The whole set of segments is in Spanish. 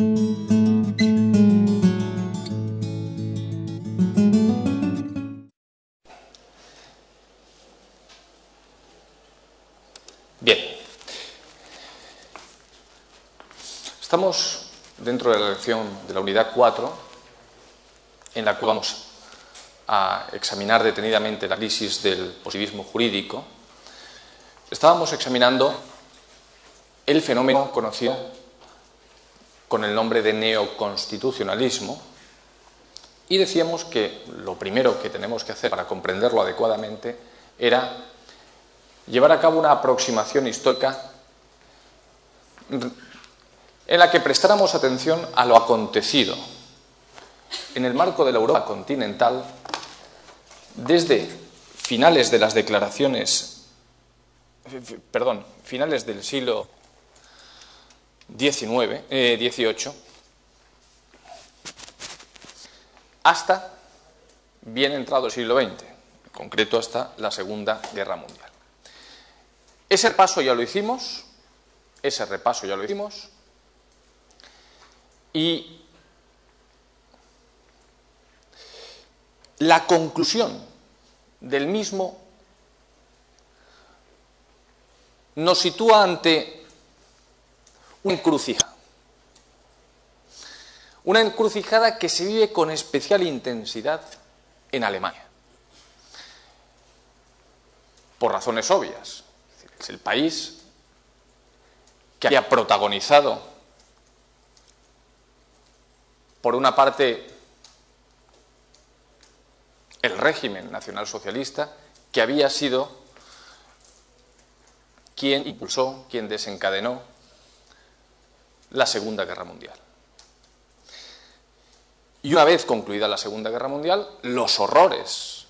Bien. Estamos dentro de la lección de la unidad 4, en la cual vamos a examinar detenidamente la crisis del positivismo jurídico. Estábamos examinando el fenómeno conocido con el nombre de neoconstitucionalismo y decíamos que lo primero que tenemos que hacer para comprenderlo adecuadamente era llevar a cabo una aproximación histórica en la que prestáramos atención a lo acontecido en el marco de la Europa continental desde finales de las declaraciones, perdón, finales del siglo XIX, eh, XVIII, hasta bien entrado el siglo XX, en concreto hasta la Segunda Guerra Mundial. Ese repaso ya lo hicimos, ese repaso ya lo hicimos, y la conclusión del mismo nos sitúa ante una encrucijada. Una encrucijada que se vive con especial intensidad en Alemania. Por razones obvias. Es el país que había protagonizado, por una parte, el régimen nacionalsocialista, que había sido quien impulsó, quien desencadenó la Segunda Guerra Mundial. Y una vez concluida la Segunda Guerra Mundial, los horrores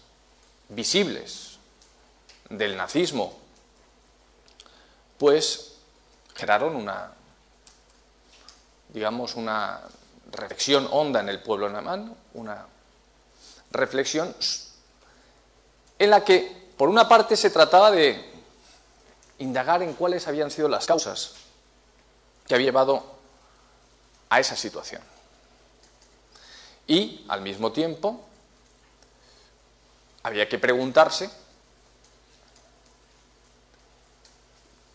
visibles del nazismo pues generaron una, digamos, una reflexión honda en el pueblo alemán, una reflexión en la que, por una parte, se trataba de indagar en cuáles habían sido las causas que había llevado a esa situación. Y, al mismo tiempo, había que preguntarse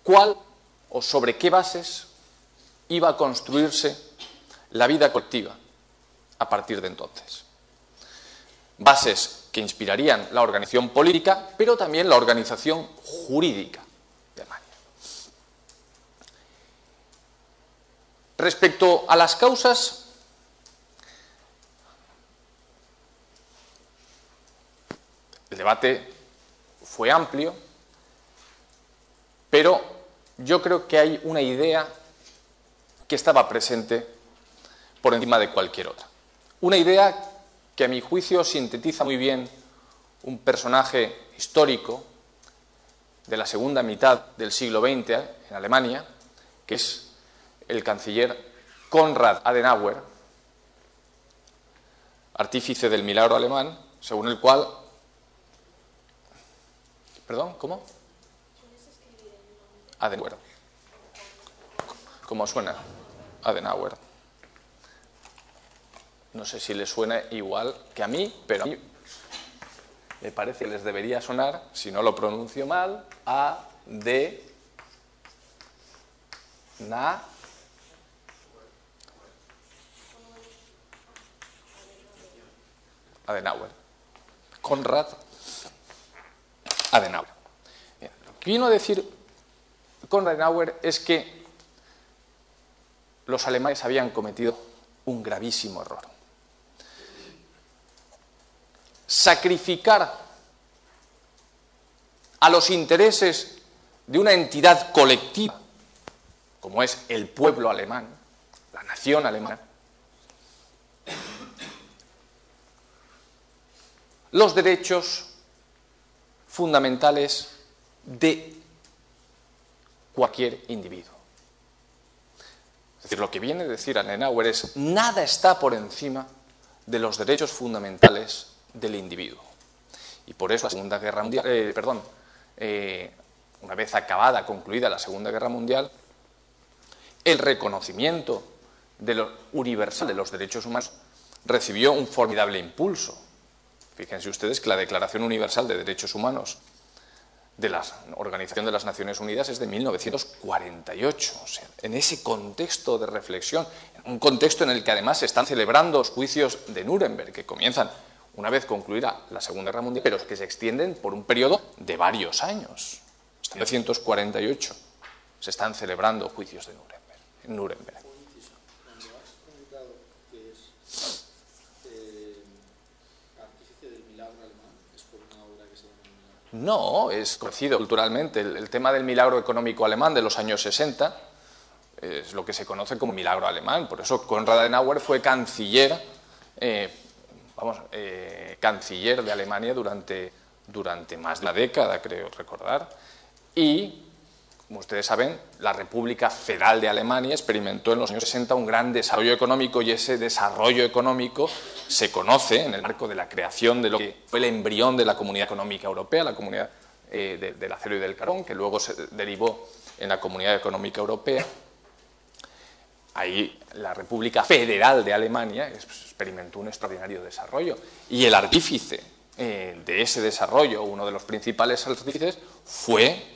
cuál o sobre qué bases iba a construirse la vida colectiva a partir de entonces. Bases que inspirarían la organización política, pero también la organización jurídica de Alemania. Respecto a las causas, el debate fue amplio, pero yo creo que hay una idea que estaba presente por encima de cualquier otra. Una idea que a mi juicio sintetiza muy bien un personaje histórico de la segunda mitad del siglo XX en Alemania, que es el canciller Konrad Adenauer, artífice del milagro alemán, según el cual... ¿Perdón? ¿Cómo? Adenauer. ¿Cómo suena? Adenauer. No sé si le suena igual que a mí, pero a mí me parece que les debería sonar, si no lo pronuncio mal, A, D, Na, Adenauer. Conrad Adenauer. lo que vino a decir con Adenauer es que los alemanes habían cometido un gravísimo error. Sacrificar a los intereses de una entidad colectiva, como es el pueblo alemán, la nación alemana, los derechos fundamentales de cualquier individuo. Es decir, lo que viene a decir Adenauer es nada está por encima de los derechos fundamentales del individuo. Y por eso la Segunda Guerra Mundial, eh, perdón, eh, una vez acabada, concluida la Segunda Guerra Mundial, el reconocimiento de lo universal de los derechos humanos recibió un formidable impulso. Fíjense ustedes que la Declaración Universal de Derechos Humanos de la Organización de las Naciones Unidas es de 1948. O sea, en ese contexto de reflexión, un contexto en el que además se están celebrando los juicios de Nuremberg, que comienzan una vez concluida la Segunda Guerra Mundial, pero que se extienden por un periodo de varios años. Hasta 1948 se están celebrando juicios de Nuremberg, Nuremberg. No, es conocido culturalmente. El, tema del milagro económico alemán de los años 60 es lo que se conoce como milagro alemán. Por eso Konrad Adenauer fue canciller, eh, vamos, eh, canciller de Alemania durante, durante más de una década, creo recordar. Y como ustedes saben, la República Federal de Alemania experimentó en los años 60 un gran desarrollo económico y ese desarrollo económico se conoce en el marco de la creación de lo que fue el embrión de la Comunidad Económica Europea, la Comunidad eh, del Acero y del Carbón, que luego se derivó en la Comunidad Económica Europea. Ahí la República Federal de Alemania experimentó un extraordinario desarrollo y el artífice eh, de ese desarrollo, uno de los principales artífices, fue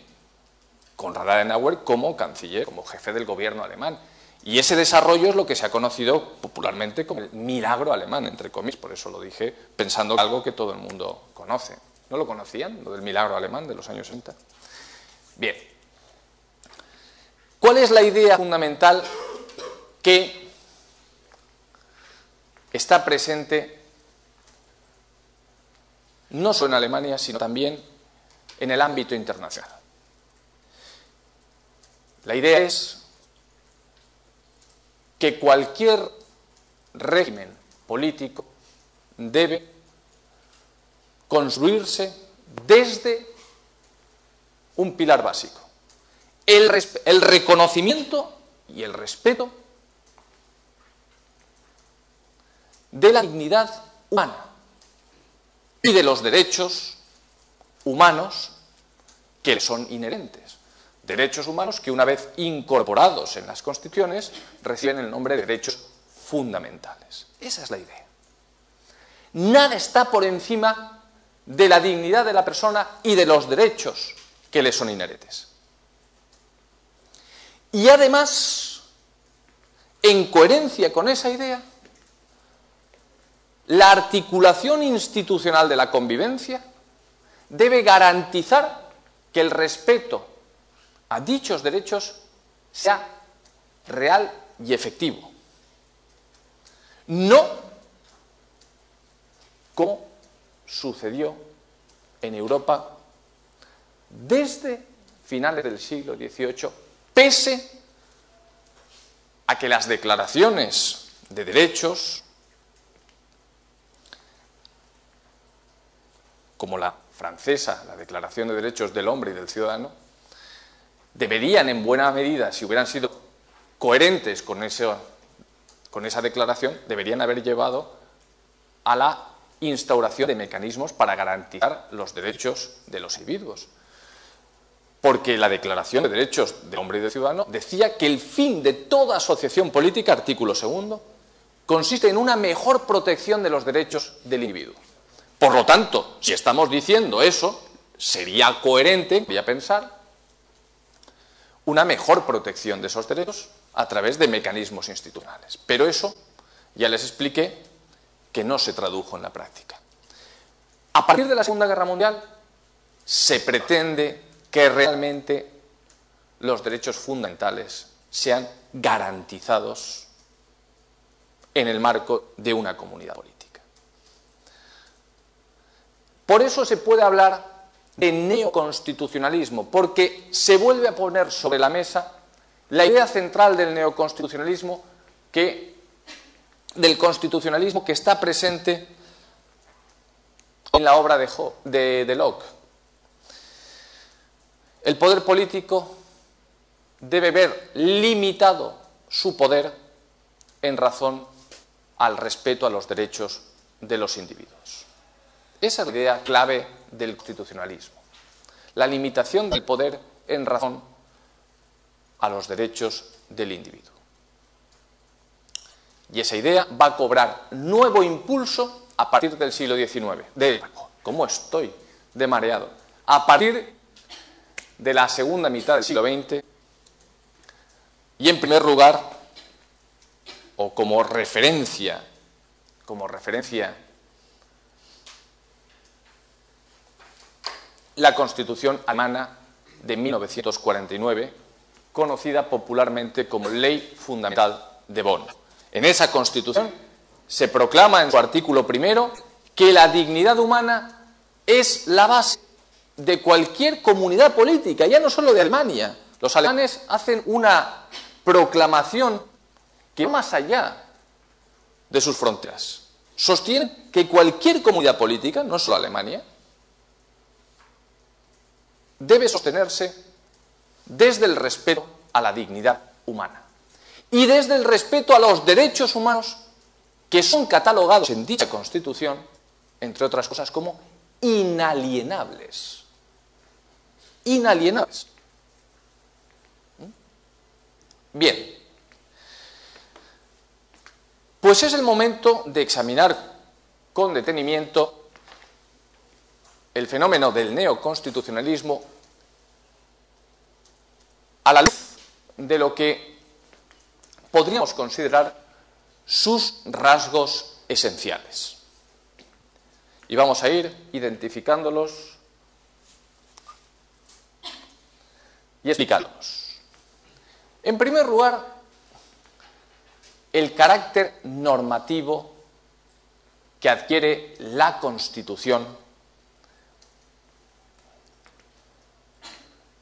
Konrad Adenauer como canciller, como jefe del gobierno alemán. Y ese desarrollo es lo que se ha conocido popularmente como el milagro alemán, entre comillas, por eso lo dije pensando en algo que todo el mundo conoce. ¿No lo conocían, lo del milagro alemán de los años 60? Bien. ¿Cuál es la idea fundamental que está presente no solo en Alemania, sino también en el ámbito internacional? La idea es que cualquier régimen político debe construirse desde un pilar básico, el, reconocimiento y el respeto de la dignidad humana y de los derechos humanos que son inherentes derechos humanos que una vez incorporados en las constituciones reciben el nombre de derechos fundamentales. Esa es la idea. Nada está por encima de la dignidad de la persona y de los derechos que le son inherentes. Y además, en coherencia con esa idea, la articulación institucional de la convivencia debe garantizar que el respeto a dichos derechos sea real y efectivo. No como sucedió en Europa desde finales del siglo XVIII, pese a que las declaraciones de derechos, como la francesa, la Declaración de Derechos del Hombre y del Ciudadano, deberían en buena medida, si hubieran sido coherentes con, con esa declaración, deberían haber llevado a la instauración de mecanismos para garantizar los derechos de los individuos. Porque la Declaración de Derechos del Hombre y del Ciudadano decía que el fin de toda asociación política, artículo segundo, consiste en una mejor protección de los derechos del individuo. Por lo tanto, si estamos diciendo eso, sería coherente, voy a pensar, una mejor protección de esos derechos a través de mecanismos institucionales. Pero eso ya les expliqué que no se tradujo en la práctica. A partir de la Segunda Guerra Mundial se pretende que realmente los derechos fundamentales sean garantizados en el marco de una comunidad política. Por eso se puede hablar de neoconstitucionalismo, porque se vuelve a poner sobre la mesa la idea central del neoconstitucionalismo que del constitucionalismo que está presente en la obra de, de Locke. El poder político debe ver limitado su poder en razón al respeto a los derechos de los individuos. Esa es la idea clave del constitucionalismo. La limitación del poder en razón a los derechos del individuo. Y esa idea va a cobrar nuevo impulso a partir del siglo XIX. De, ¿Cómo estoy de mareado? A partir de la segunda mitad del siglo XX. Y en primer lugar, o como referencia, como referencia, la Constitución alemana de 1949, conocida popularmente como Ley Fundamental de Bonn. En esa Constitución se proclama en su artículo primero que la dignidad humana es la base de cualquier comunidad política, ya no solo de Alemania. Los alemanes hacen una proclamación que va más allá de sus fronteras. Sostienen que cualquier comunidad política, no solo Alemania, debe sostenerse desde el respeto a la dignidad humana y desde el respeto a los derechos humanos que son catalogados en dicha Constitución, entre otras cosas, como inalienables. Inalienables. Bien. Pues es el momento de examinar con detenimiento el fenómeno del neoconstitucionalismo a la luz de lo que podríamos considerar sus rasgos esenciales. Y vamos a ir identificándolos y explicándolos. En primer lugar, el carácter normativo que adquiere la Constitución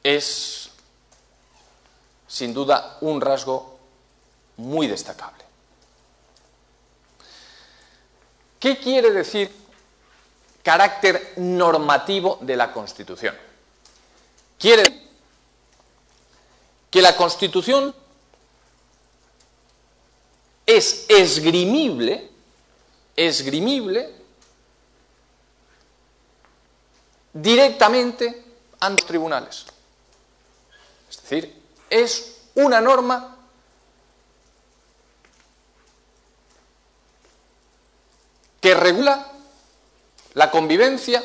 es, sin duda, un rasgo muy destacable. ¿Qué quiere decir carácter normativo de la Constitución? Quiere decir que la Constitución es esgrimible, esgrimible directamente ante los tribunales. Es decir, es una norma que regula la convivencia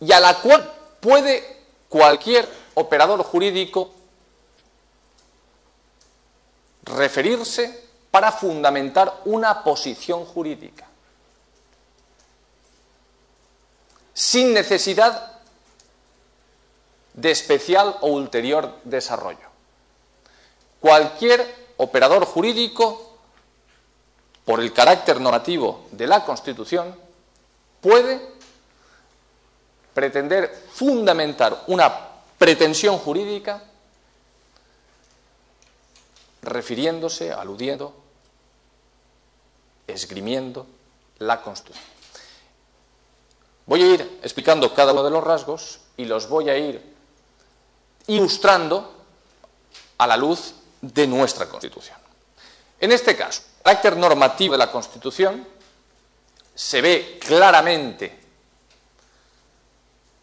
y a la cual puede cualquier operador jurídico referirse para fundamentar una posición jurídica, sin necesidad de especial o ulterior desarrollo. Cualquier operador jurídico, por el carácter normativo de la Constitución, puede pretender fundamentar una pretensión jurídica refiriéndose, aludiendo, esgrimiendo la Constitución. Voy a ir explicando cada uno de los rasgos y los voy a ir ilustrando a la luz de nuestra Constitución. En este caso, el carácter normativo de la Constitución se ve claramente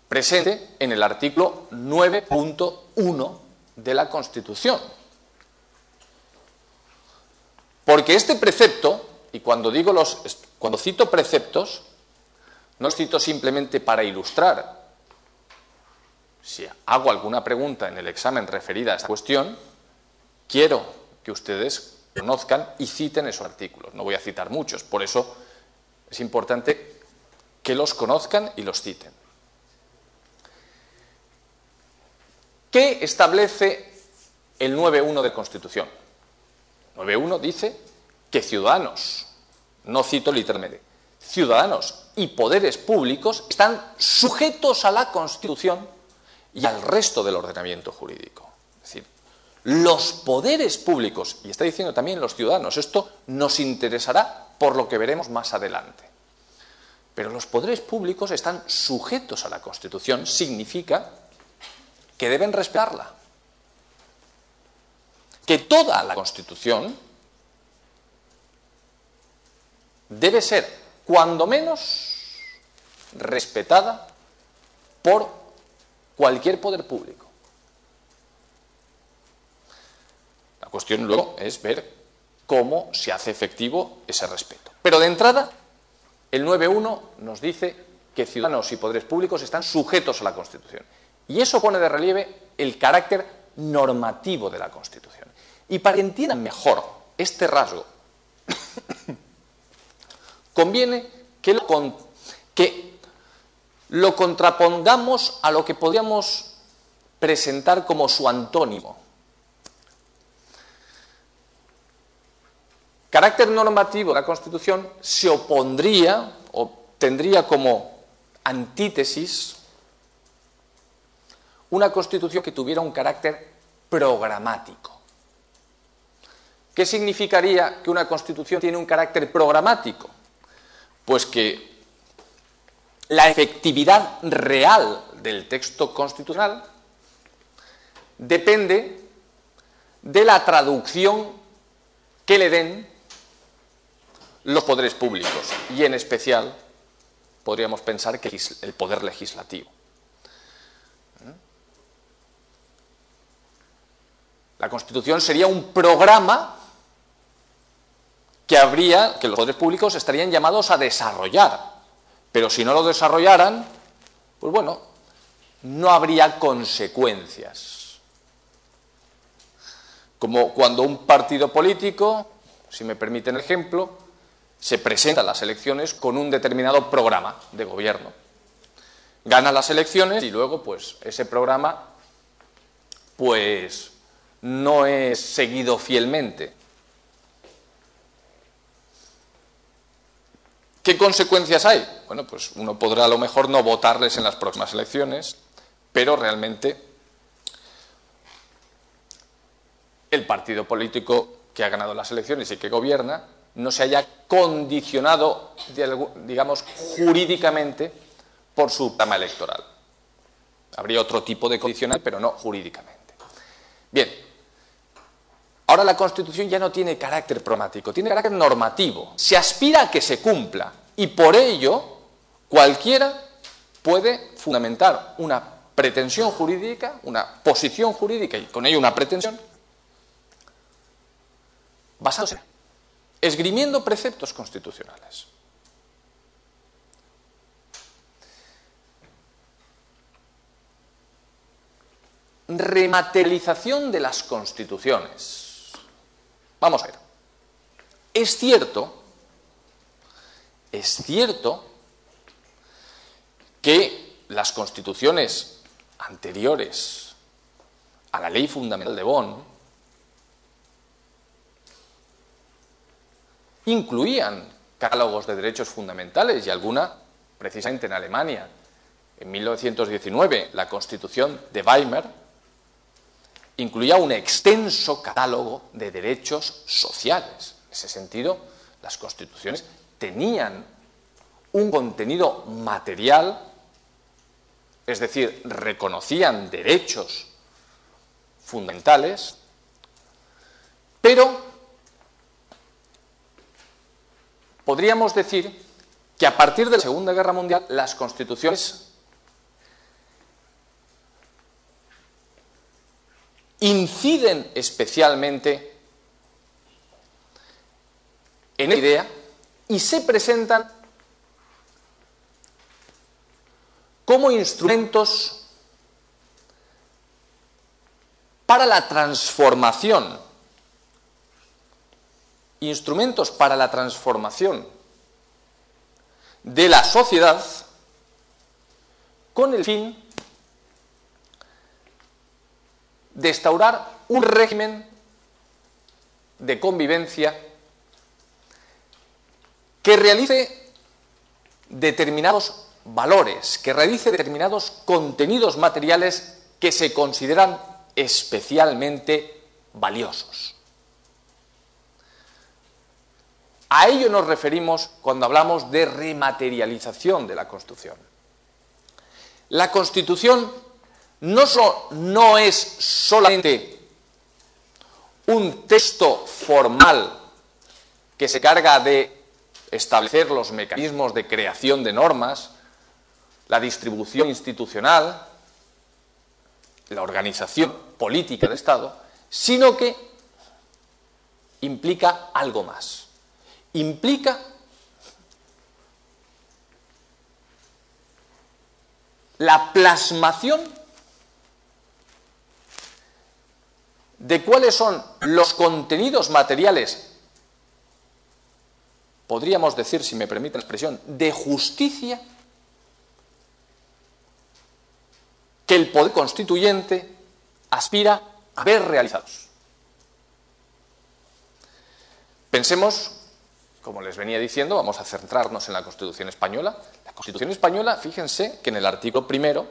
presente en el artículo 9.1 de la Constitución. Porque este precepto, y cuando digo los cuando cito preceptos, no los cito simplemente para ilustrar, si hago alguna pregunta en el examen referida a esta cuestión, quiero que ustedes conozcan y citen esos artículos. No voy a citar muchos, por eso es importante que los conozcan y los citen. ¿Qué establece el 9.1 de Constitución? 9.1 dice que ciudadanos, no cito literalmente, ciudadanos y poderes públicos están sujetos a la Constitución y al resto del ordenamiento jurídico. Es decir, los poderes públicos, y está diciendo también los ciudadanos, esto nos interesará por lo que veremos más adelante. Pero los poderes públicos están sujetos a la Constitución, significa que deben respetarla. Que toda la Constitución debe ser, cuando menos, respetada por cualquier poder público. La cuestión luego es ver cómo se hace efectivo ese respeto. Pero de entrada, el 9.1 nos dice que ciudadanos y poderes públicos están sujetos a la Constitución. Y eso pone de relieve el carácter normativo de la Constitución. Y para que entiendan mejor este rasgo, conviene que lo, que lo contrapongamos a lo que podríamos presentar como su antónimo. Carácter normativo de la Constitución se opondría o tendría como antítesis una Constitución que tuviera un carácter programático. ¿Qué significaría que una Constitución tiene un carácter programático? Pues que la efectividad real del texto constitucional depende de la traducción que le den los poderes públicos y en especial podríamos pensar que el poder legislativo. La Constitución sería un programa que habría, que los poderes públicos estarían llamados a desarrollar. Pero si no lo desarrollaran, pues bueno, no habría consecuencias. Como cuando un partido político, si me permiten el ejemplo, se presenta a las elecciones con un determinado programa de gobierno. Gana las elecciones y luego, pues, ese programa, pues, no es seguido fielmente. ¿Qué consecuencias hay? Bueno, pues uno podrá a lo mejor no votarles en las próximas elecciones, pero realmente el partido político que ha ganado las elecciones y que gobierna no se haya condicionado, digamos, jurídicamente por su programa electoral. Habría otro tipo de condicional, pero no jurídicamente. Bien, Ahora la Constitución ya no tiene carácter programático, tiene carácter normativo. Se aspira a que se cumpla y por ello cualquiera puede fundamentar una pretensión jurídica, una posición jurídica y con ello una pretensión basándose, esgrimiendo preceptos constitucionales. Rematerialización de las constituciones. Vamos a ver. Es cierto, es cierto que las constituciones anteriores a la ley fundamental de Bonn incluían catálogos de derechos fundamentales y alguna, precisamente en Alemania, en 1919, la Constitución de Weimar, incluía un extenso catálogo de derechos sociales. En ese sentido, las constituciones tenían un contenido material, es decir, reconocían derechos fundamentales, pero podríamos decir que a partir de la Segunda Guerra Mundial las constituciones inciden especialmente en la idea y se presentan como instrumentos para la transformación, instrumentos para la transformación de la sociedad con el fin de instaurar un régimen de convivencia que realice determinados valores, que realice determinados contenidos materiales que se consideran especialmente valiosos. A ello nos referimos cuando hablamos de rematerialización de la Constitución. La Constitución no, no es solamente un texto formal que se carga de establecer los mecanismos de creación de normas, la distribución institucional, la organización política del Estado, sino que implica algo más. Implica la plasmación de cuáles son los contenidos materiales, podríamos decir, si me permite la expresión, de justicia que el poder constituyente aspira a ver realizados. Pensemos, como les venía diciendo, vamos a centrarnos en la Constitución española. La Constitución española, fíjense que en el artículo primero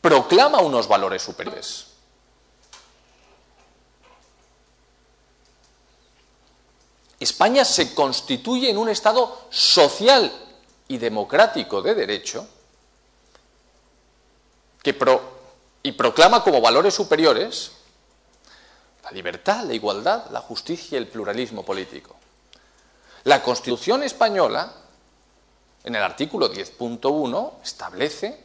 proclama unos valores superiores. España se constituye en un Estado social y democrático de derecho que y proclama como valores superiores la libertad, la igualdad, la justicia y el pluralismo político. La Constitución española, en el artículo 10.1, establece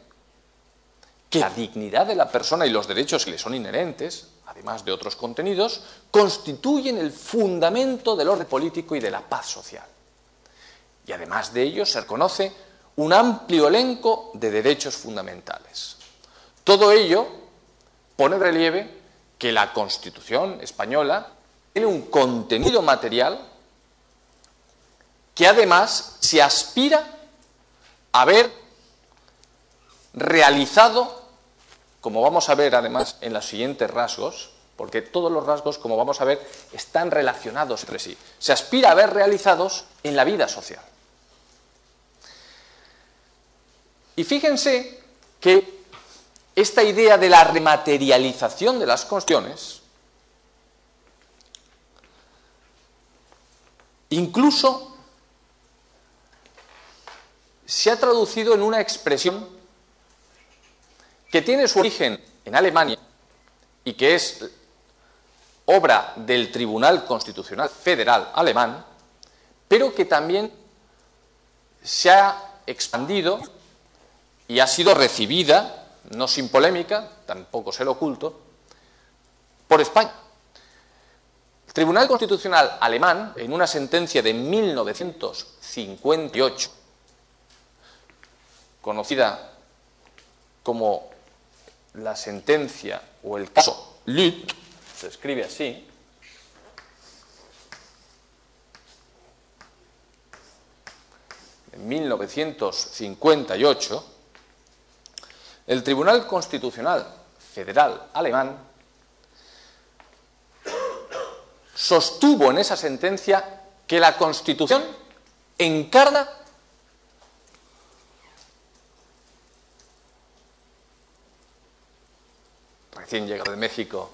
que la dignidad de la persona y los derechos que le son inherentes, además de otros contenidos, constituyen el fundamento del orden político y de la paz social. Y además de ello se reconoce un amplio elenco de derechos fundamentales. Todo ello pone de relieve que la Constitución española tiene un contenido material que además se aspira a ver realizado, como vamos a ver además en los siguientes rasgos, porque todos los rasgos, como vamos a ver, están relacionados entre sí. Se aspira a ver realizados en la vida social. Y fíjense que esta idea de la rematerialización de las cuestiones incluso se ha traducido en una expresión que tiene su origen en Alemania y que es obra del Tribunal Constitucional Federal alemán, pero que también se ha expandido y ha sido recibida no sin polémica, tampoco se lo oculto, por España. El Tribunal Constitucional alemán, en una sentencia de 1958, conocida como la sentencia o el caso Lüth, se escribe así, en 1958, el Tribunal Constitucional Federal alemán sostuvo en esa sentencia que la Constitución encarna recién llegado de México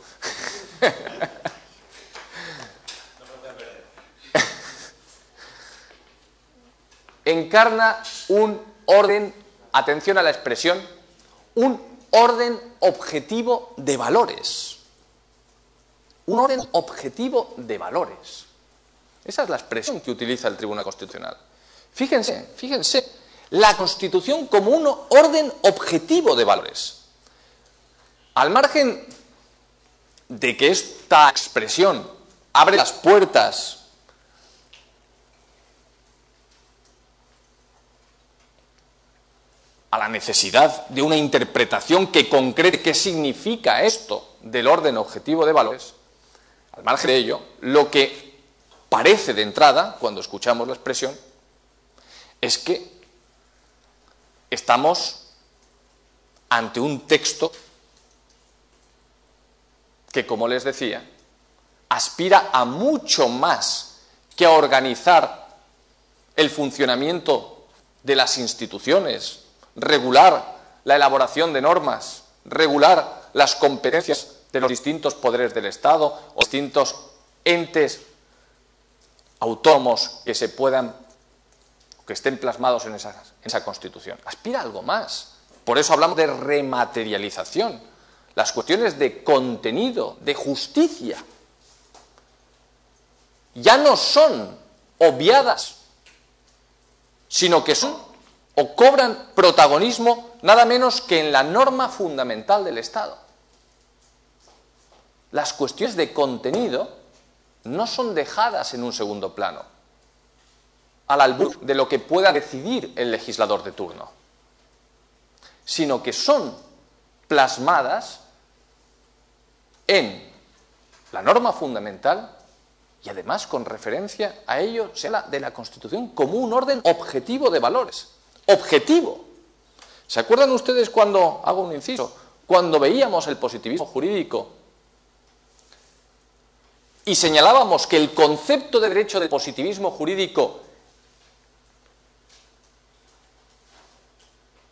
encarna un orden, atención a la expresión, un orden objetivo de valores. Un orden objetivo de valores. Esa es la expresión que utiliza el Tribunal Constitucional. Fíjense, fíjense, la Constitución como un orden objetivo de valores. Al margen de que esta expresión abre las puertas a la necesidad de una interpretación que concrete qué significa esto del orden objetivo de valores, al margen de ello, lo que parece de entrada, cuando escuchamos la expresión, es que estamos ante un texto que, como les decía, aspira a mucho más que a organizar el funcionamiento de las instituciones regular la elaboración de normas, regular las competencias de los distintos poderes del Estado o distintos entes autónomos que se puedan, que estén plasmados en esa, en esa Constitución. Aspira a algo más. Por eso hablamos de rematerialización. Las cuestiones de contenido, de justicia, ya no son obviadas, sino que son o cobran protagonismo nada menos que en la norma fundamental del Estado. Las cuestiones de contenido no son dejadas en un segundo plano, al albur de lo que pueda decidir el legislador de turno, sino que son plasmadas en la norma fundamental y además con referencia a ello se habla de la Constitución como un orden objetivo de valores. Objetivo. ¿Se acuerdan ustedes cuando, hago un inciso, cuando veíamos el positivismo jurídico y señalábamos que el concepto de derecho de positivismo jurídico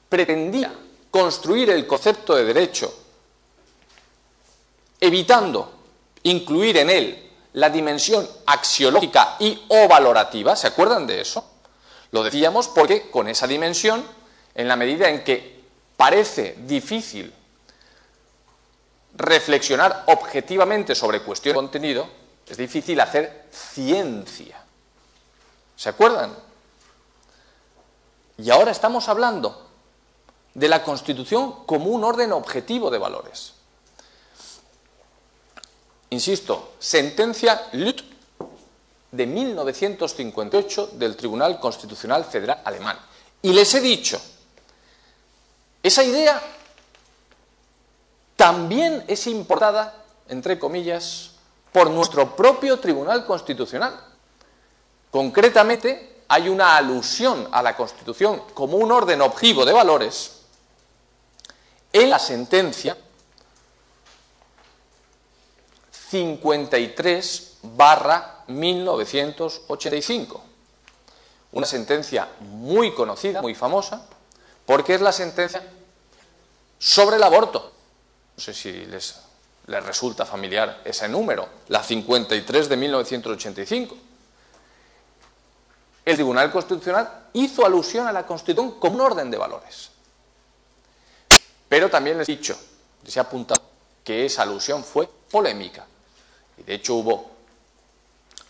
pretendía construir el concepto de derecho evitando incluir en él la dimensión axiológica y o valorativa, ¿se acuerdan de eso? Lo decíamos porque con esa dimensión, en la medida en que parece difícil reflexionar objetivamente sobre cuestiones de contenido, es difícil hacer ciencia. ¿Se acuerdan? Y ahora estamos hablando de la Constitución como un orden objetivo de valores. Insisto, sentencia Lüth de 1958 del Tribunal Constitucional Federal Alemán. Y les he dicho, esa idea también es importada, entre comillas, por nuestro propio Tribunal Constitucional. Concretamente, hay una alusión a la Constitución como un orden objetivo de valores en la sentencia 53 barra 1985. Una sentencia muy conocida, muy famosa, porque es la sentencia sobre el aborto. No sé si les, resulta familiar ese número, la 53 de 1985. El Tribunal Constitucional hizo alusión a la Constitución como un orden de valores. Pero también les he dicho, les he apuntado, que esa alusión fue polémica. Y de hecho hubo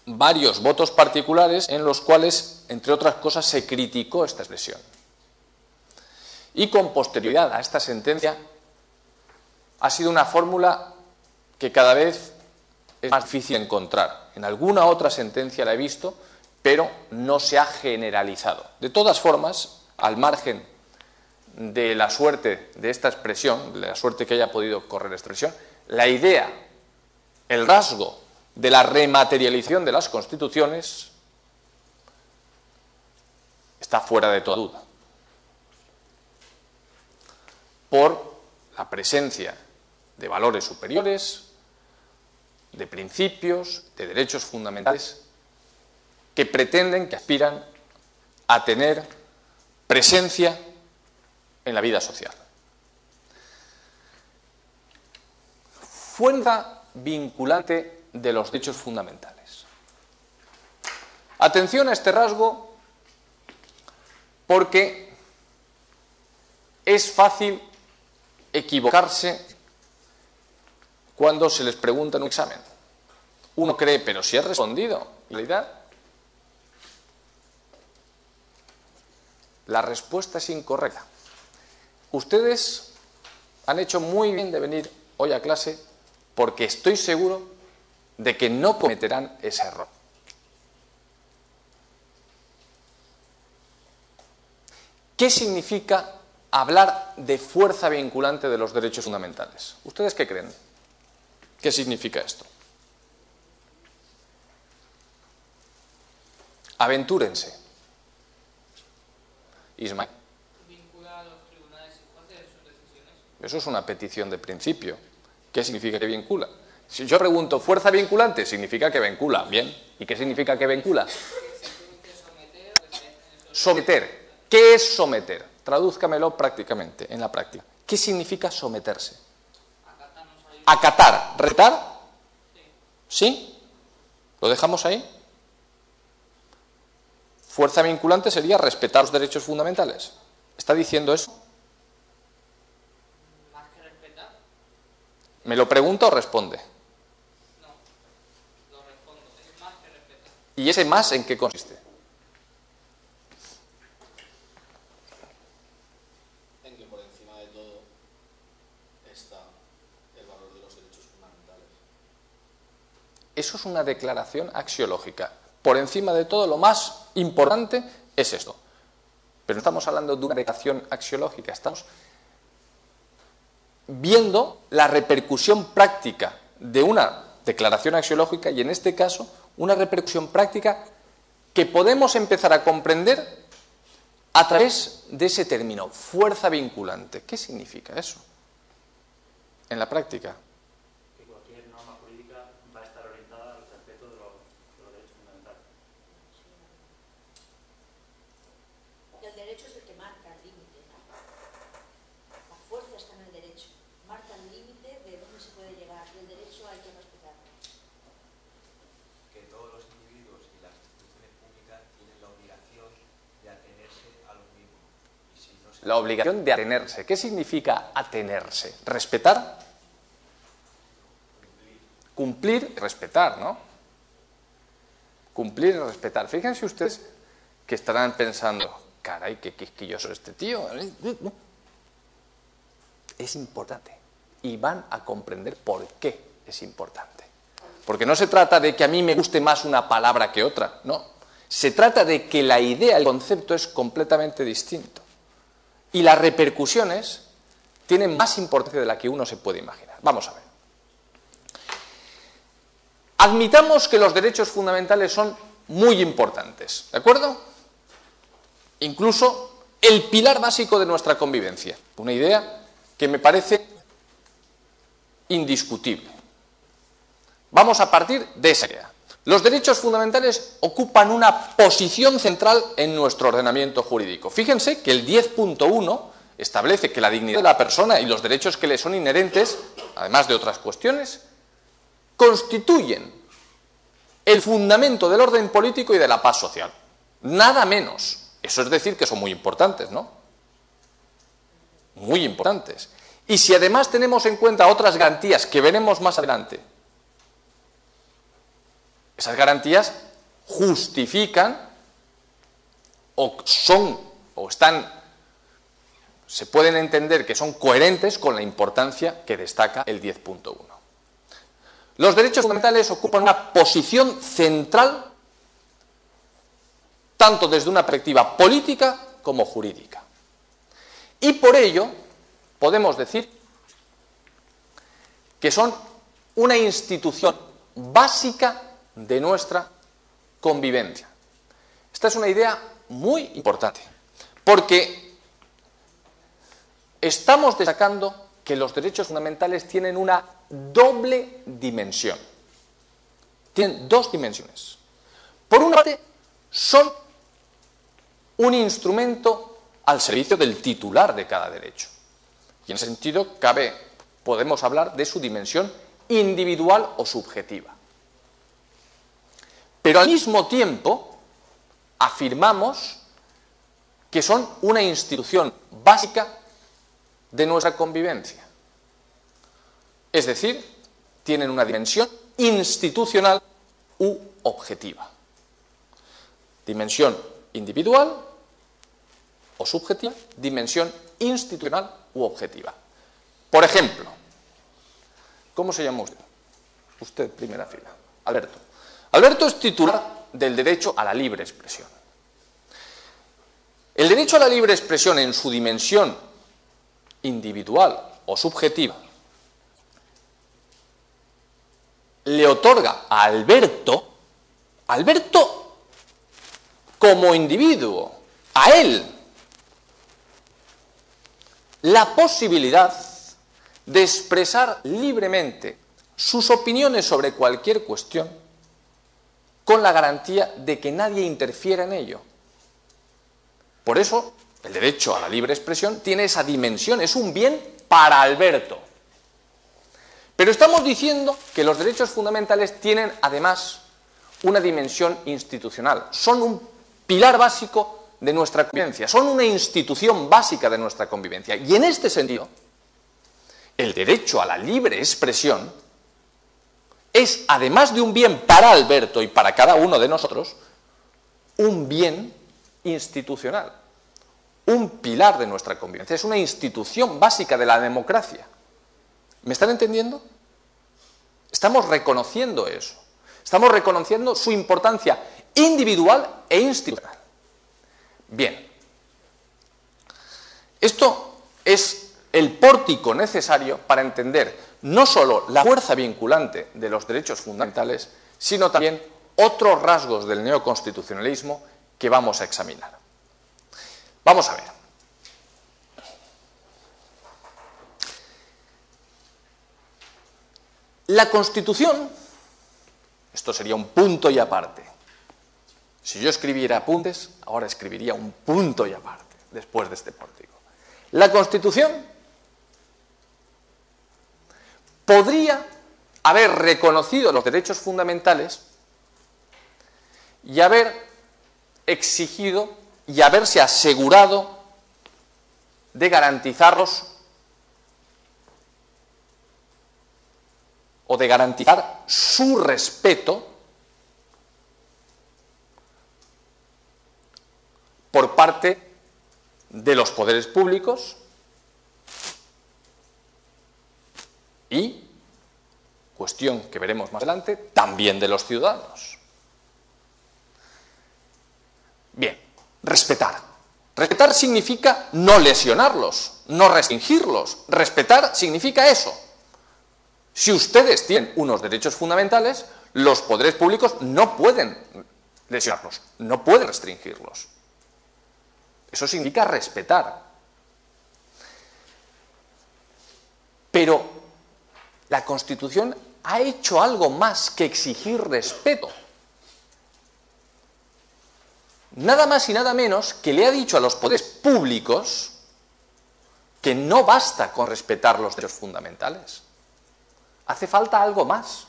varios votos particulares en los cuales, entre otras cosas, se criticó esta expresión. Y con posterioridad a esta sentencia ha sido una fórmula que cada vez es más difícil encontrar. En alguna otra sentencia la he visto, pero no se ha generalizado. De todas formas, al margen de la suerte de esta expresión, de la suerte que haya podido correr esta expresión, la idea el rasgo de la rematerialización de las constituciones está fuera de toda duda. Por la presencia de valores superiores, de principios, de derechos fundamentales que pretenden, que aspiran a tener presencia en la vida social. Fuerza vinculante de los derechos fundamentales. Atención a este rasgo porque es fácil equivocarse cuando se les pregunta en un examen. Uno cree, pero si ha respondido, en realidad la respuesta es incorrecta. Ustedes han hecho muy bien de venir hoy a clase porque estoy seguro de que no cometerán ese error. ¿Qué significa hablar de fuerza vinculante de los derechos fundamentales? ¿Ustedes qué creen? ¿Qué significa esto? Aventúrense. Ismael. Eso es una petición de principio. ¿Qué significa que vincula? Si yo pregunto, ¿fuerza vinculante? Significa que vincula. Bien. ¿Y qué significa que vincula? Someter. ¿Qué es someter? Tradúzcamelo prácticamente, en la práctica. ¿Qué significa someterse? Acatar. ¿Retar? ¿Sí? ¿Lo dejamos ahí? Fuerza vinculante sería respetar los derechos fundamentales. ¿Está diciendo eso? ¿Me lo pregunta o responde? No, lo respondo. Es más que. ¿Y ese más en qué consiste? En que por encima de todo está el valor de los derechos fundamentales. Eso es una declaración axiológica. Por encima de todo, lo más importante es esto. Pero no estamos hablando de una declaración axiológica, estamos viendo la repercusión práctica de una declaración axiológica y en este caso una repercusión práctica que podemos empezar a comprender a través de ese término, fuerza vinculante. ¿Qué significa eso? En la práctica. que cualquier norma jurídica va a estar orientada al respeto de los, de los derechos fundamentales. El derecho es el que marca el límite, ¿no? La fuerza está en el derecho. Marca el límite de dónde se puede llegar y el derecho hay que respetarlo. que todos los individuos y las instituciones públicas tienen la obligación de atenerse a los mismos. Y si no se La obligación de atenerse. ¿Qué significa atenerse? ¿Respetar? Cumplir, respetar, ¿no? Cumplir y respetar. Fíjense ustedes que estarán pensando, caray, qué quisquilloso este tío. Es importante. Y van a comprender por qué es importante. Porque no se trata de que a mí me guste más una palabra que otra, no. Se trata de que la idea, el concepto es completamente distinto. Y las repercusiones tienen más importancia de la que uno se puede imaginar. Vamos a ver. Admitamos que los derechos fundamentales son muy importantes, ¿de acuerdo? Incluso el pilar básico de nuestra convivencia. Una idea que me parece indiscutible. Vamos a partir de esa idea. Los derechos fundamentales ocupan una posición central en nuestro ordenamiento jurídico. Fíjense que el 10.1 establece que la dignidad de la persona y los derechos que le son inherentes, además de otras cuestiones, constituyen el fundamento del orden político y de la paz social. Nada menos. Eso es decir que son muy importantes, ¿no? Muy importantes. Y si además tenemos en cuenta otras garantías que veremos más adelante, esas garantías justifican o son o están se pueden entender que son coherentes con la importancia que destaca el 10.1. Los derechos fundamentales ocupan una posición central tanto desde una perspectiva política como jurídica. Y por ello podemos decir que son una institución básica de nuestra convivencia. Esta es una idea muy importante, porque estamos destacando que los derechos fundamentales tienen una doble dimensión. Tienen dos dimensiones. Por una parte, son un instrumento al servicio del titular de cada derecho. Y en ese sentido, cabe, podemos hablar de su dimensión individual o subjetiva. Pero al mismo tiempo, afirmamos que son una institución básica de nuestra convivencia. Es decir, tienen una dimensión institucional u objetiva. Dimensión individual o subjetiva, dimensión institucional u objetiva. Por ejemplo, ¿cómo se llama usted? Usted, primera fila. Alberto. Alberto es titular del derecho a la libre expresión. El derecho a la libre expresión en su dimensión individual o subjetiva le otorga a Alberto, Alberto como individuo, a él, la posibilidad de expresar libremente sus opiniones sobre cualquier cuestión con la garantía de que nadie interfiera en ello. Por eso, el derecho a la libre expresión tiene esa dimensión, es un bien para Alberto. Pero estamos diciendo que los derechos fundamentales tienen además una dimensión institucional, son un pilar básico de nuestra convivencia, son una institución básica de nuestra convivencia. Y en este sentido, el derecho a la libre expresión es, además de un bien para Alberto y para cada uno de nosotros, un bien institucional, un pilar de nuestra convivencia, es una institución básica de la democracia. ¿Me están entendiendo? Estamos reconociendo eso. Estamos reconociendo su importancia individual e institucional. Bien, esto es el pórtico necesario para entender no sólo la fuerza vinculante de los derechos fundamentales, sino también otros rasgos del neoconstitucionalismo que vamos a examinar. Vamos a ver. La Constitución, esto sería un punto y aparte. Si yo escribiera apuntes, ahora escribiría un punto y aparte, después de este pórtico. La Constitución podría haber reconocido los derechos fundamentales y haber exigido y haberse asegurado de garantizarlos o de garantizar su respeto por parte de los poderes públicos y, cuestión que veremos más adelante, también de los ciudadanos. Bien, respetar. Respetar significa no lesionarlos, no restringirlos. Respetar significa eso. Si ustedes tienen unos derechos fundamentales, los poderes públicos no pueden lesionarlos, no pueden restringirlos. Eso significa respetar. Pero la Constitución ha hecho algo más que exigir respeto. Nada más y nada menos que le ha dicho a los poderes públicos que no basta con respetar los derechos fundamentales. Hace falta algo más.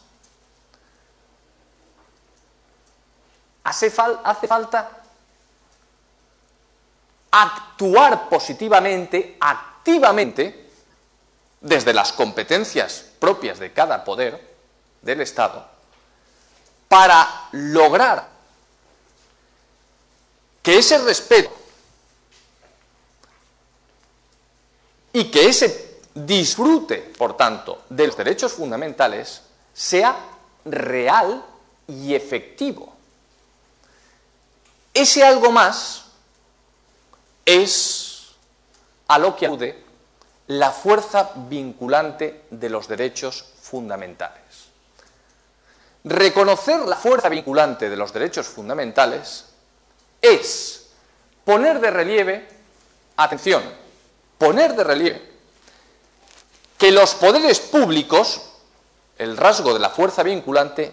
Hace, falta actuar positivamente, activamente, desde las competencias propias de cada poder del Estado, para lograr que ese respeto y que ese disfrute, por tanto, de los derechos fundamentales sea real y efectivo. Ese algo más es a lo que alude la fuerza vinculante de los derechos fundamentales. Reconocer la fuerza vinculante de los derechos fundamentales es poner de relieve, atención, poner de relieve que los poderes públicos, el rasgo de la fuerza vinculante,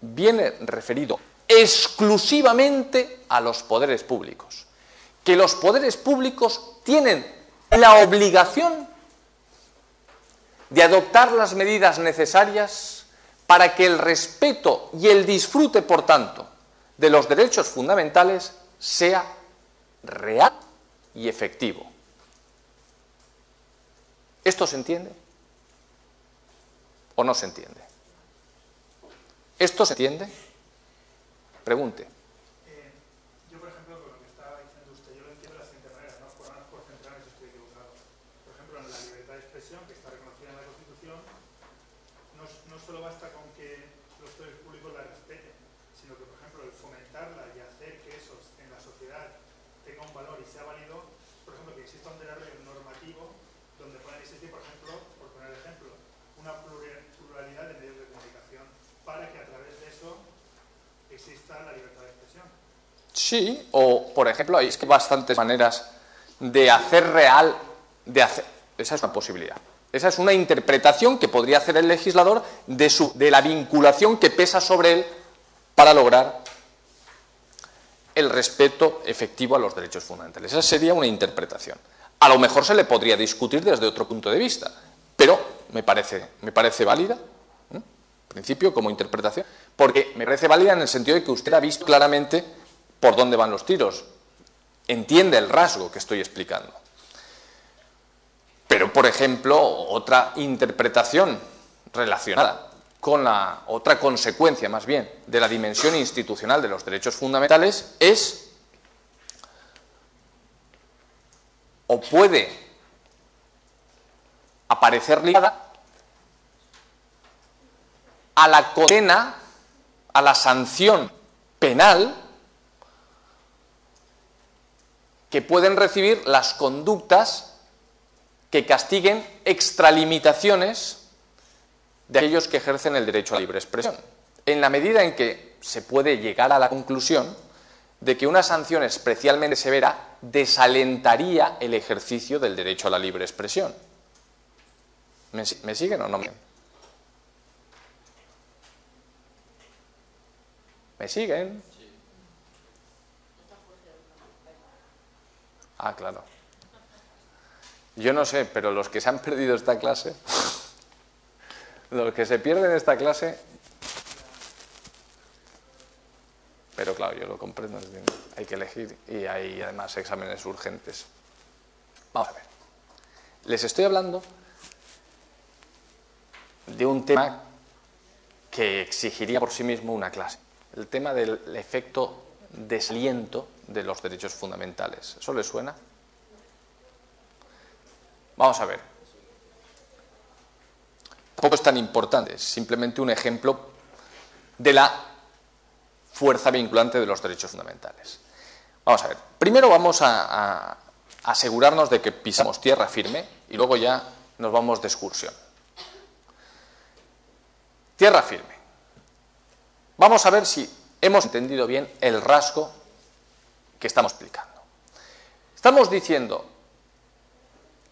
viene referido exclusivamente a los poderes públicos que los poderes públicos tienen la obligación de adoptar las medidas necesarias para que el respeto y el disfrute, por tanto, de los derechos fundamentales sea real y efectivo. ¿Esto se entiende? ¿O no se entiende? ¿Esto se entiende? Pregunte. Sí, o por ejemplo, hay que bastantes maneras de hacer real, de hacer, esa es una posibilidad. Esa es una interpretación que podría hacer el legislador de, su, de la vinculación que pesa sobre él para lograr el respeto efectivo a los derechos fundamentales. Esa sería una interpretación. A lo mejor se le podría discutir desde otro punto de vista, pero me parece, me parece válida, en principio, como interpretación, porque me parece válida en el sentido de que usted ha visto claramente por dónde van los tiros, entiende el rasgo que estoy explicando. Pero, por ejemplo, otra interpretación relacionada con la otra consecuencia, más bien, de la dimensión institucional de los derechos fundamentales es o puede aparecer ligada a la condena a la sanción penal que pueden recibir las conductas que castiguen extralimitaciones de aquellos que ejercen el derecho a libre expresión. En la medida en que se puede llegar a la conclusión de que una sanción especialmente severa desalentaría el ejercicio del derecho a la libre expresión. ¿Me, siguen o no me? ¿Me siguen? Ah, claro. Yo no sé, pero los que se han perdido esta clase, los que se pierden esta clase, pero yo lo comprendo, hay que elegir y hay además exámenes urgentes. Vamos a ver. Les estoy hablando de un tema que exigiría por sí mismo una clase, el tema del efecto desaliento de los derechos fundamentales. ¿Eso les suena? Vamos a ver. Tampoco es tan importante, es simplemente un ejemplo de la fuerza vinculante de los derechos fundamentales. Vamos a ver. Primero vamos a, asegurarnos de que pisamos tierra firme y luego ya nos vamos de excursión. Tierra firme. Vamos a ver si hemos entendido bien el rasgo que estamos explicando. Estamos diciendo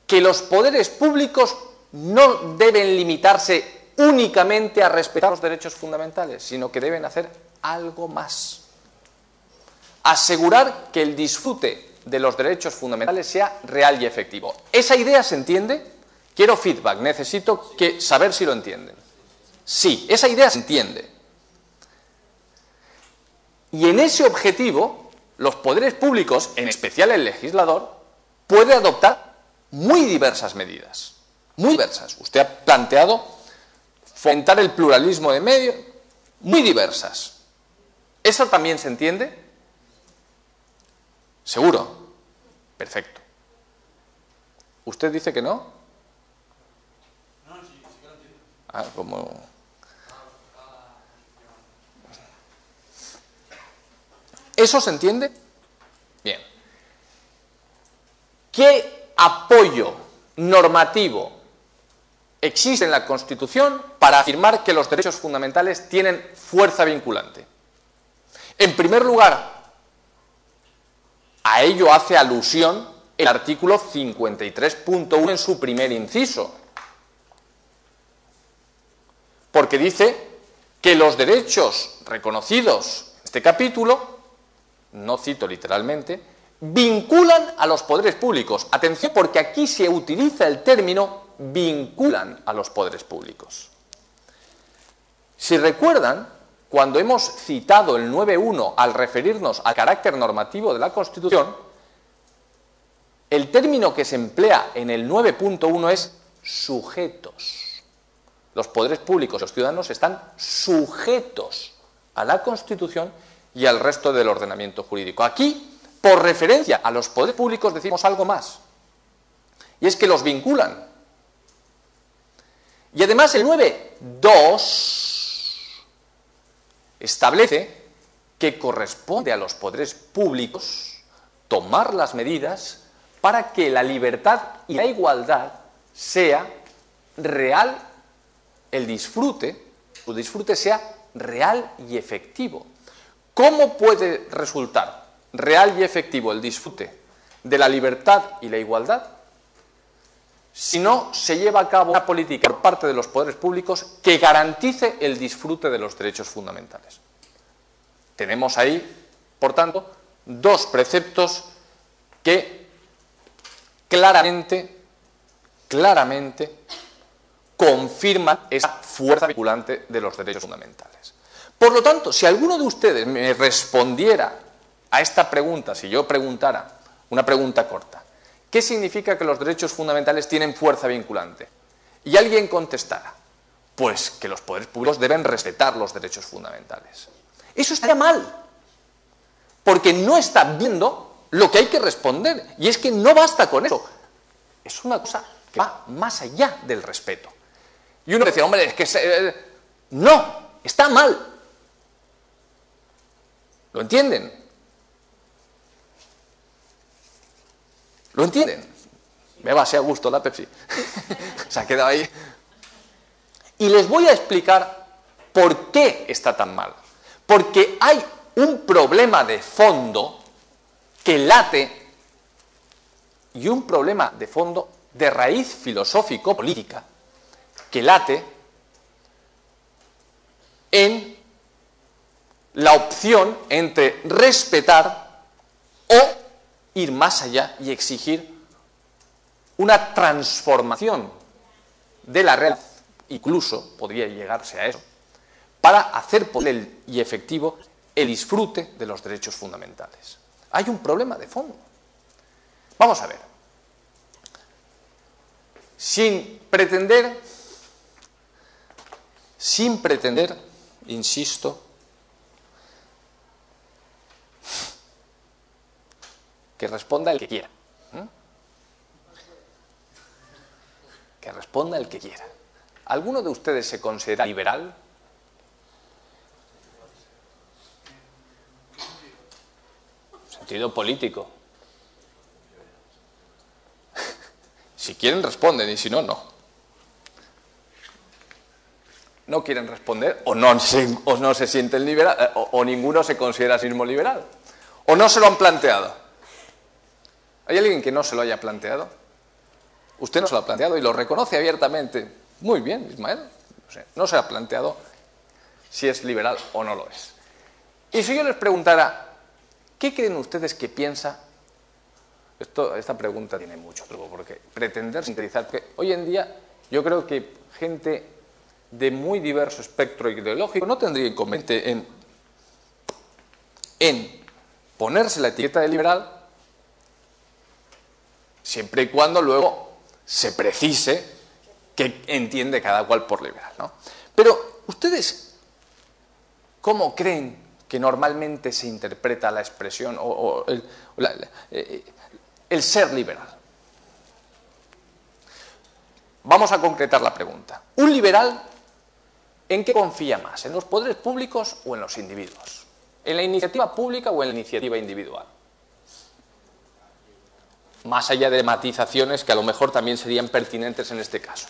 que los poderes públicos no deben limitarse únicamente a respetar los derechos fundamentales, sino que deben hacer algo más. Asegurar que el disfrute de los derechos fundamentales sea real y efectivo. ¿Esa idea se entiende? Quiero feedback, necesito saber si lo entienden. Sí, esa idea se entiende. Y en ese objetivo, los poderes públicos, en especial el legislador, puede adoptar muy diversas medidas. Muy diversas. Usted ha planteado fomentar el pluralismo de medios, muy diversas. ¿Eso también se entiende? ¿Seguro? Perfecto. ¿Usted dice que no? No, sí, sí que lo entiendo. Ah, como... ¿Eso se entiende? Bien. ¿Qué apoyo normativo existe en la Constitución para afirmar que los derechos fundamentales tienen fuerza vinculante? En primer lugar, a ello hace alusión el artículo 53.1 en su primer inciso, porque dice que los derechos reconocidos en este capítulo no cito literalmente, vinculan a los poderes públicos. Atención, porque aquí se utiliza el término vinculan a los poderes públicos. Si recuerdan, cuando hemos citado el 9.1 al referirnos al carácter normativo de la Constitución, el término que se emplea en el 9.1 es sujetos. Los poderes públicos, los ciudadanos, están sujetos a la Constitución y al resto del ordenamiento jurídico. Aquí, por referencia a los poderes públicos, decimos algo más. Y es que los vinculan. Y además el 9.2 establece que corresponde a los poderes públicos tomar las medidas para que la libertad y la igualdad sea real, el disfrute, su disfrute sea real y efectivo. ¿Cómo puede resultar real y efectivo el disfrute de la libertad y la igualdad si no se lleva a cabo una política por parte de los poderes públicos que garantice el disfrute de los derechos fundamentales? Tenemos ahí, por tanto, dos preceptos que claramente, claramente confirman esa fuerza vinculante de los derechos fundamentales. Por lo tanto, si alguno de ustedes me respondiera a esta pregunta, si yo preguntara una pregunta corta, ¿qué significa que los derechos fundamentales tienen fuerza vinculante? Y alguien contestara, pues que los poderes públicos deben respetar los derechos fundamentales. Eso estaría mal, porque no está viendo lo que hay que responder, y es que no basta con eso. Es una cosa que va más allá del respeto. Y uno dice, hombre, es que... Se... No, está mal, ¿Lo entienden? ¿Lo entienden? Me va a gusto la Pepsi. Se ha quedado ahí. Y les voy a explicar por qué está tan mal. Porque hay un problema de fondo que late y un problema de fondo de raíz filosófico-política que late en la opción entre respetar o ir más allá y exigir una transformación de la realidad, incluso podría llegarse a eso, para hacer posible y efectivo el disfrute de los derechos fundamentales. Hay un problema de fondo. Vamos a ver. Sin pretender, sin pretender, insisto, que responda el que quiera. Que responda el que quiera. ¿Alguno de ustedes se considera liberal? Sentido político. Si quieren responden y si no, no. No quieren responder o no se, no se sienten liberal eh, o, o ninguno se considera a sí mismo liberal. O no se lo han planteado. ¿Hay alguien que no se lo haya planteado? Usted no se lo ha planteado y lo reconoce abiertamente. Muy bien, Ismael. No se ha planteado si es liberal o no lo es. Y si yo les preguntara, ¿qué creen ustedes que piensa? Esta pregunta tiene mucho truco, porque pretender sintetizar, que hoy en día yo creo que gente de muy diverso espectro ideológico no tendría inconveniente en, en ponerse la etiqueta de liberal siempre y cuando luego se precise que entiende cada cual por liberal. ¿no? Pero ustedes, ¿cómo creen que normalmente se interpreta la expresión o, eh, el ser liberal? Vamos a concretar la pregunta. ¿Un liberal en qué confía más? ¿En los poderes públicos o en los individuos? ¿En la iniciativa pública o en la iniciativa individual? Más allá de matizaciones que a lo mejor también serían pertinentes en este caso.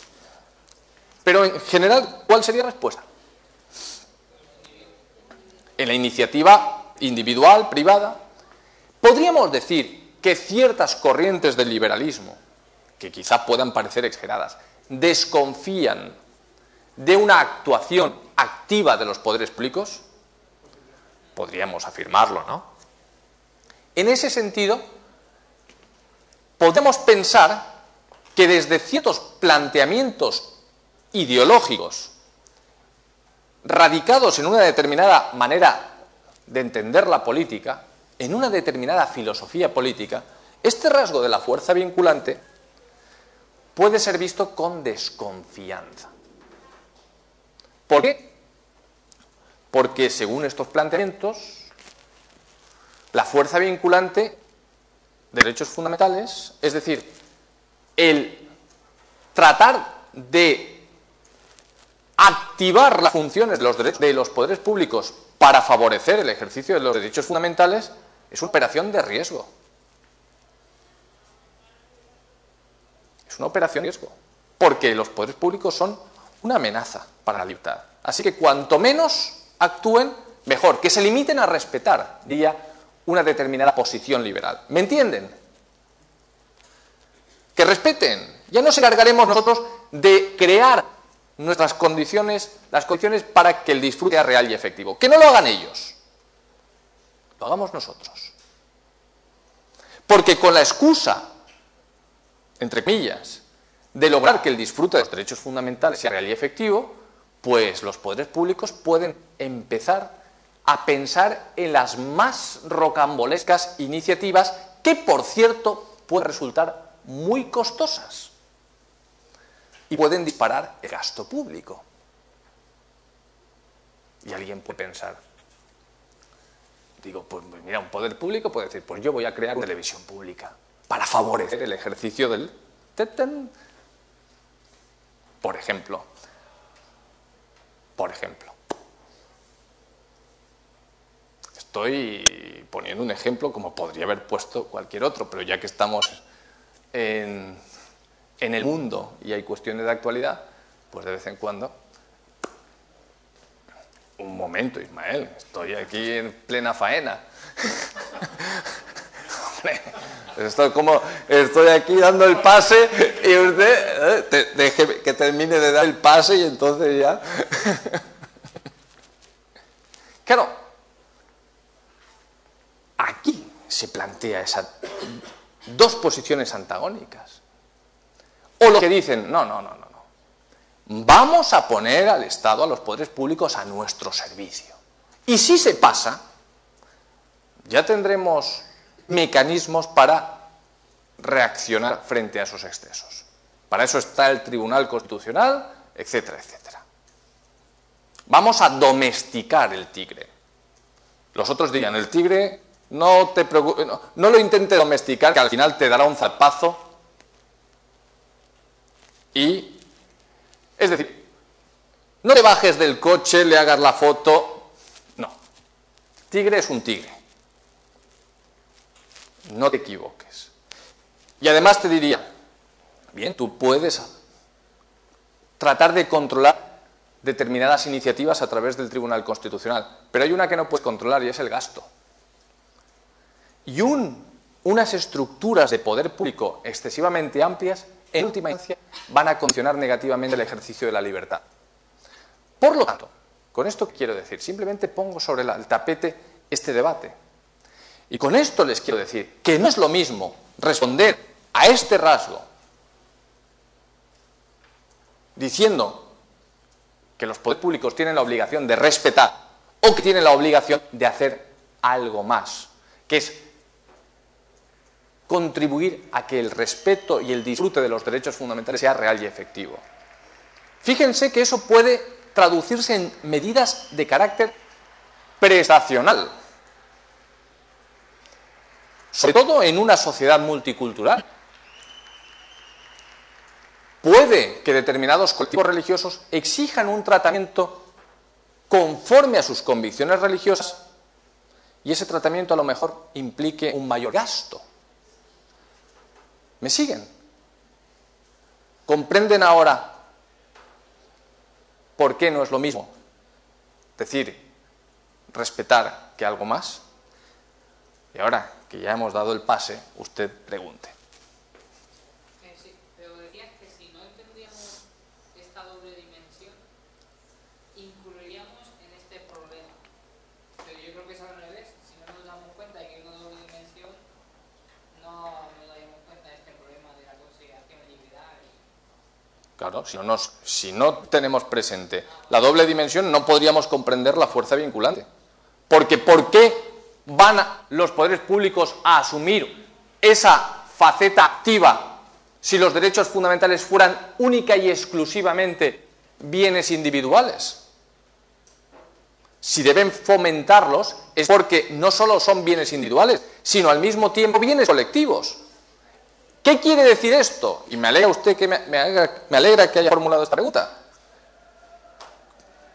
Pero en general, ¿cuál sería la respuesta? En la iniciativa individual, privada, podríamos decir que ciertas corrientes del liberalismo, que quizá puedan parecer exageradas, desconfían de una actuación activa de los poderes públicos, podríamos afirmarlo, ¿no? En ese sentido, podemos pensar que desde ciertos planteamientos ideológicos radicados en una determinada manera de entender la política, en una determinada filosofía política, este rasgo de la fuerza vinculante puede ser visto con desconfianza. ¿Por qué? Porque según estos planteamientos, la fuerza vinculante derechos fundamentales, es decir, el tratar de activar las funciones de los derechos de los poderes públicos para favorecer el ejercicio de los derechos fundamentales es una operación de riesgo. Es una operación de riesgo, porque los poderes públicos son una amenaza para la libertad. Así que cuanto menos actúen, mejor, que se limiten a respetar, diría una determinada posición liberal. ¿Me entienden? Que respeten. Ya nos encargaremos nosotros de crear nuestras condiciones, las condiciones para que el disfrute sea real y efectivo. Que no lo hagan ellos. Lo hagamos nosotros. Porque con la excusa, entre comillas, de lograr que el disfrute de los derechos fundamentales sea real y efectivo, pues los poderes públicos pueden empezar a pensar en las más rocambolescas iniciativas que, por cierto, pueden resultar muy costosas y pueden disparar el gasto público. Y alguien puede pensar, digo, pues mira, un poder público puede decir, pues yo voy a crear una televisión pública para favorecer el ejercicio del... Por ejemplo, por ejemplo, Estoy poniendo un ejemplo como podría haber puesto cualquier otro, pero ya que estamos en, en el mundo y hay cuestiones de actualidad, pues de vez en cuando un momento, Ismael, estoy aquí en plena faena. Hombre, estoy, como, estoy aquí dando el pase y usted eh, deje que termine de dar el pase y entonces ya. claro, aquí se plantea esas dos posiciones antagónicas. O los que dicen, no, no, no, no, no. Vamos a poner al Estado, a los poderes públicos a nuestro servicio. Y si se pasa, ya tendremos mecanismos para reaccionar frente a esos excesos. Para eso está el Tribunal Constitucional, etcétera, etcétera. Vamos a domesticar el tigre. Los otros dirían, el tigre no te preocu- no, lo intente domesticar, que al final te dará un zarpazo. Y, es decir, no te bajes del coche, le hagas la foto. No. Tigre es un tigre. No te equivoques. Y además te diría, bien, tú puedes tratar de controlar determinadas iniciativas a través del Tribunal Constitucional, pero hay una que no puedes controlar y es el gasto. Y un- unas estructuras de poder público excesivamente amplias, en última instancia, van a condicionar negativamente el ejercicio de la libertad. Por lo tanto, con esto ¿qué quiero decir, simplemente pongo sobre el tapete este debate. Y con esto les quiero decir que no es lo mismo responder a este rasgo diciendo que los poderes públicos tienen la obligación de respetar o que tienen la obligación de hacer algo más, que es contribuir a que el respeto y el disfrute de los derechos fundamentales sea real y efectivo. Fíjense que eso puede traducirse en medidas de carácter prestacional, sobre todo en una sociedad multicultural. Puede que determinados colectivos religiosos exijan un tratamiento conforme a sus convicciones religiosas y ese tratamiento a lo mejor implique un mayor gasto. ¿Me siguen? ¿Comprenden ahora por qué no es lo mismo decir respetar que algo más? Y ahora que ya hemos dado el pase, usted pregunte. Eh, sí, pero decías que si no entendíamos esta doble dimensión, incurriríamos en este problema. Pero yo creo que es al revés. Si no nos damos cuenta de que hay una doble dimensión, no nos daríamos cuenta de este problema de la consideración liberal. y- Claro, si no, si no tenemos presente la doble dimensión, no podríamos comprender la fuerza vinculante. Porque ¿por qué van los poderes públicos a asumir esa faceta activa si los derechos fundamentales fueran única y exclusivamente bienes individuales? Si deben fomentarlos es porque no solo son bienes individuales, sino al mismo tiempo bienes colectivos. ¿Qué quiere decir esto? Y me alegra usted que me, alegra que haya formulado esta pregunta.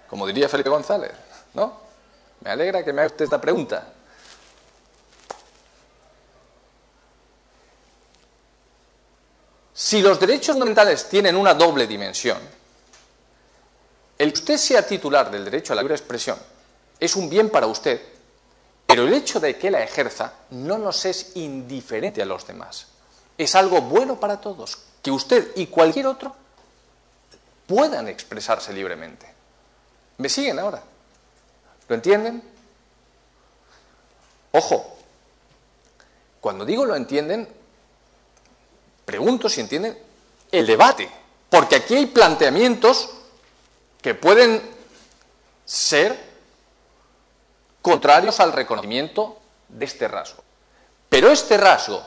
Como diría Felipe González, ¿no? Me alegra que me haga usted esta pregunta. Si los derechos fundamentales tienen una doble dimensión, el que usted sea titular del derecho a la libre expresión es un bien para usted, pero el hecho de que la ejerza no nos es indiferente a los demás. Es algo bueno para todos, que usted y cualquier otro puedan expresarse libremente. ¿Me siguen ahora? ¿Lo entienden? Ojo, cuando digo lo entienden, pregunto si entienden el debate, porque aquí hay planteamientos que pueden ser contrarios al reconocimiento de este rasgo. Pero este rasgo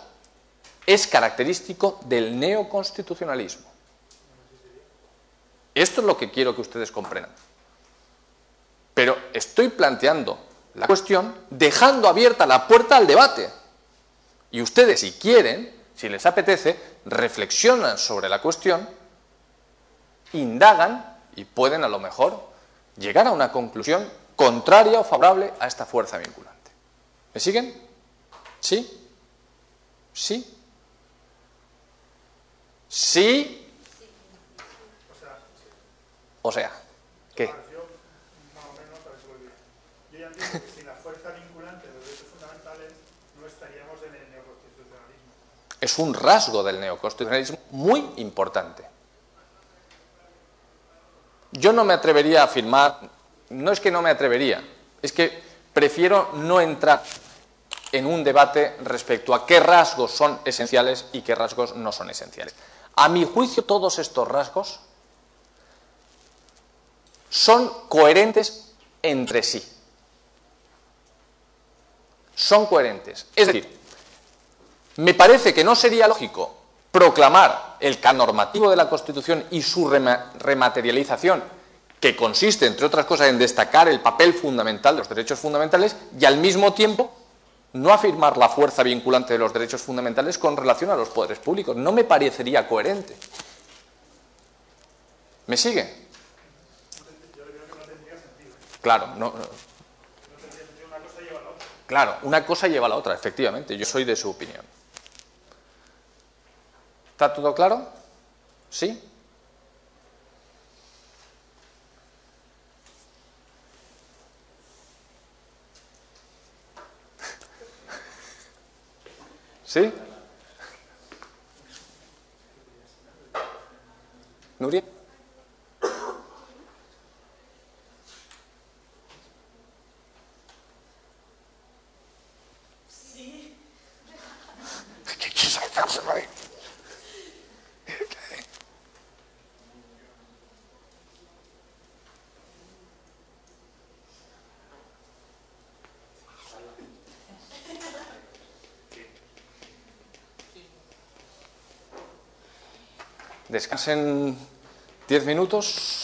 es característico del neoconstitucionalismo. Esto es lo que quiero que ustedes comprendan. Pero estoy planteando la cuestión dejando abierta la puerta al debate. Y ustedes, si quieren, si les apetece, reflexionan sobre la cuestión, indagan y pueden a lo mejor llegar a una conclusión contraria o favorable a esta fuerza vinculante. ¿Me siguen? ¿Sí? ¿Sí? ¿Sí? O sea, ¿qué? Yo, más o menos, para que se me olvide. Yo ya entiendo que sin la fuerza vinculante de los derechos fundamentales no estaríamos en el neoconstitucionalismo. Es un rasgo del neoconstitucionalismo muy importante. Yo no me atrevería a afirmar, no es que no me atrevería, es que prefiero no entrar en un debate respecto a qué rasgos son esenciales y qué rasgos no son esenciales. A mi juicio, todos estos rasgos son coherentes entre sí. Son coherentes. Es decir, me parece que no sería lógico proclamar el canormativo de la Constitución y su rema- rematerialización, que consiste, entre otras cosas, en destacar el papel fundamental de los derechos fundamentales y al mismo tiempo no afirmar la fuerza vinculante de los derechos fundamentales con relación a los poderes públicos. No me parecería coherente. ¿Me sigue? Claro, no. Claro, una cosa lleva a la otra, efectivamente. Yo soy de su opinión. ¿Está todo claro? ¿Sí? ¿Sí? ¿Nuria? Descansen 10 minutos.